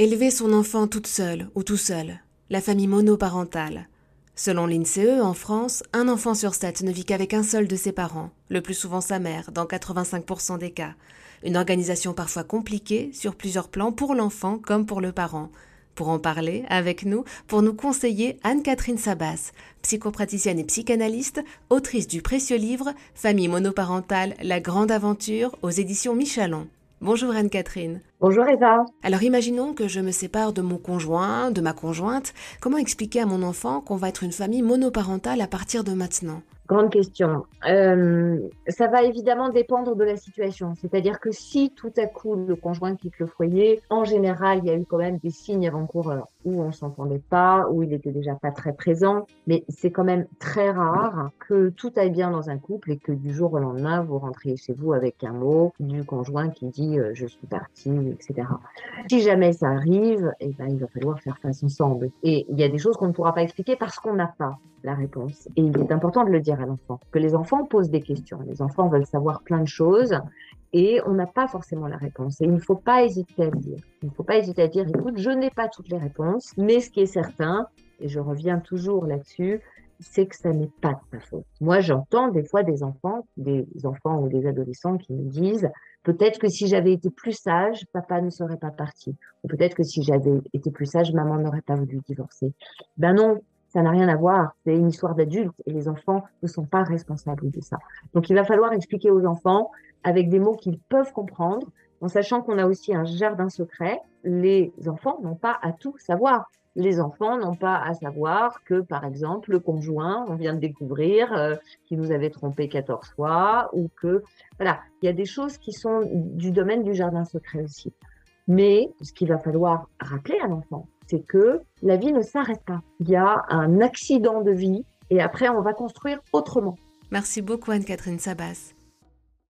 Élever son enfant toute seule ou tout seul, la famille monoparentale. Selon l'INSEE, en France, un enfant sur sept ne vit qu'avec un seul de ses parents, le plus souvent sa mère, dans 85% des cas. Une organisation parfois compliquée sur plusieurs plans pour l'enfant comme pour le parent. Pour en parler avec nous, pour nous conseiller Anne-Catherine Sabas, psychopraticienne et psychanalyste, autrice du précieux livre Famille monoparentale, la grande aventure aux éditions Michalon. Bonjour Anne-Catherine. Bonjour Eva. Alors imaginons que je me sépare de mon conjoint, de ma conjointe. Comment expliquer à mon enfant qu'on va être une famille monoparentale à partir de maintenant? Grande question. Euh, ça va évidemment dépendre de la situation. C'est-à-dire que si tout à coup le conjoint quitte le foyer, en général, il y a eu quand même des signes avant-coureurs où on s'entendait pas, où il était déjà pas très présent. Mais c'est quand même très rare que tout aille bien dans un couple et que du jour au lendemain, vous rentriez chez vous avec un mot du conjoint qui dit euh, je suis parti, etc. Si jamais ça arrive, eh ben, il va falloir faire face ensemble. Et il y a des choses qu'on ne pourra pas expliquer parce qu'on n'a pas la réponse. Et il est important de le dire à l'enfant, que les enfants posent des questions. Les enfants veulent savoir plein de choses et on n'a pas forcément la réponse. Et il ne faut pas hésiter à le dire. Il ne faut pas hésiter à dire, écoute, je n'ai pas toutes les réponses, mais ce qui est certain, et je reviens toujours là-dessus, c'est que ça n'est pas de ta faute. Moi, j'entends des fois des enfants, des enfants ou des adolescents qui me disent, peut-être que si j'avais été plus sage, papa ne serait pas parti. Ou peut-être que si j'avais été plus sage, maman n'aurait pas voulu divorcer. Ben non, ça n'a rien à voir. C'est une histoire d'adulte et les enfants ne sont pas responsables de ça. Donc, il va falloir expliquer aux enfants avec des mots qu'ils peuvent comprendre, en sachant qu'on a aussi un jardin secret. Les enfants n'ont pas à tout savoir. Les enfants n'ont pas à savoir que, par exemple, le conjoint, on vient de découvrir, euh, qui nous avait trompé 14 fois, ou que, voilà, il y a des choses qui sont du domaine du jardin secret aussi. Mais ce qu'il va falloir rappeler à l'enfant, c'est que la vie ne s'arrête pas. Il y a un accident de vie et après, on va construire autrement. Merci beaucoup Anne-Catherine Sabas.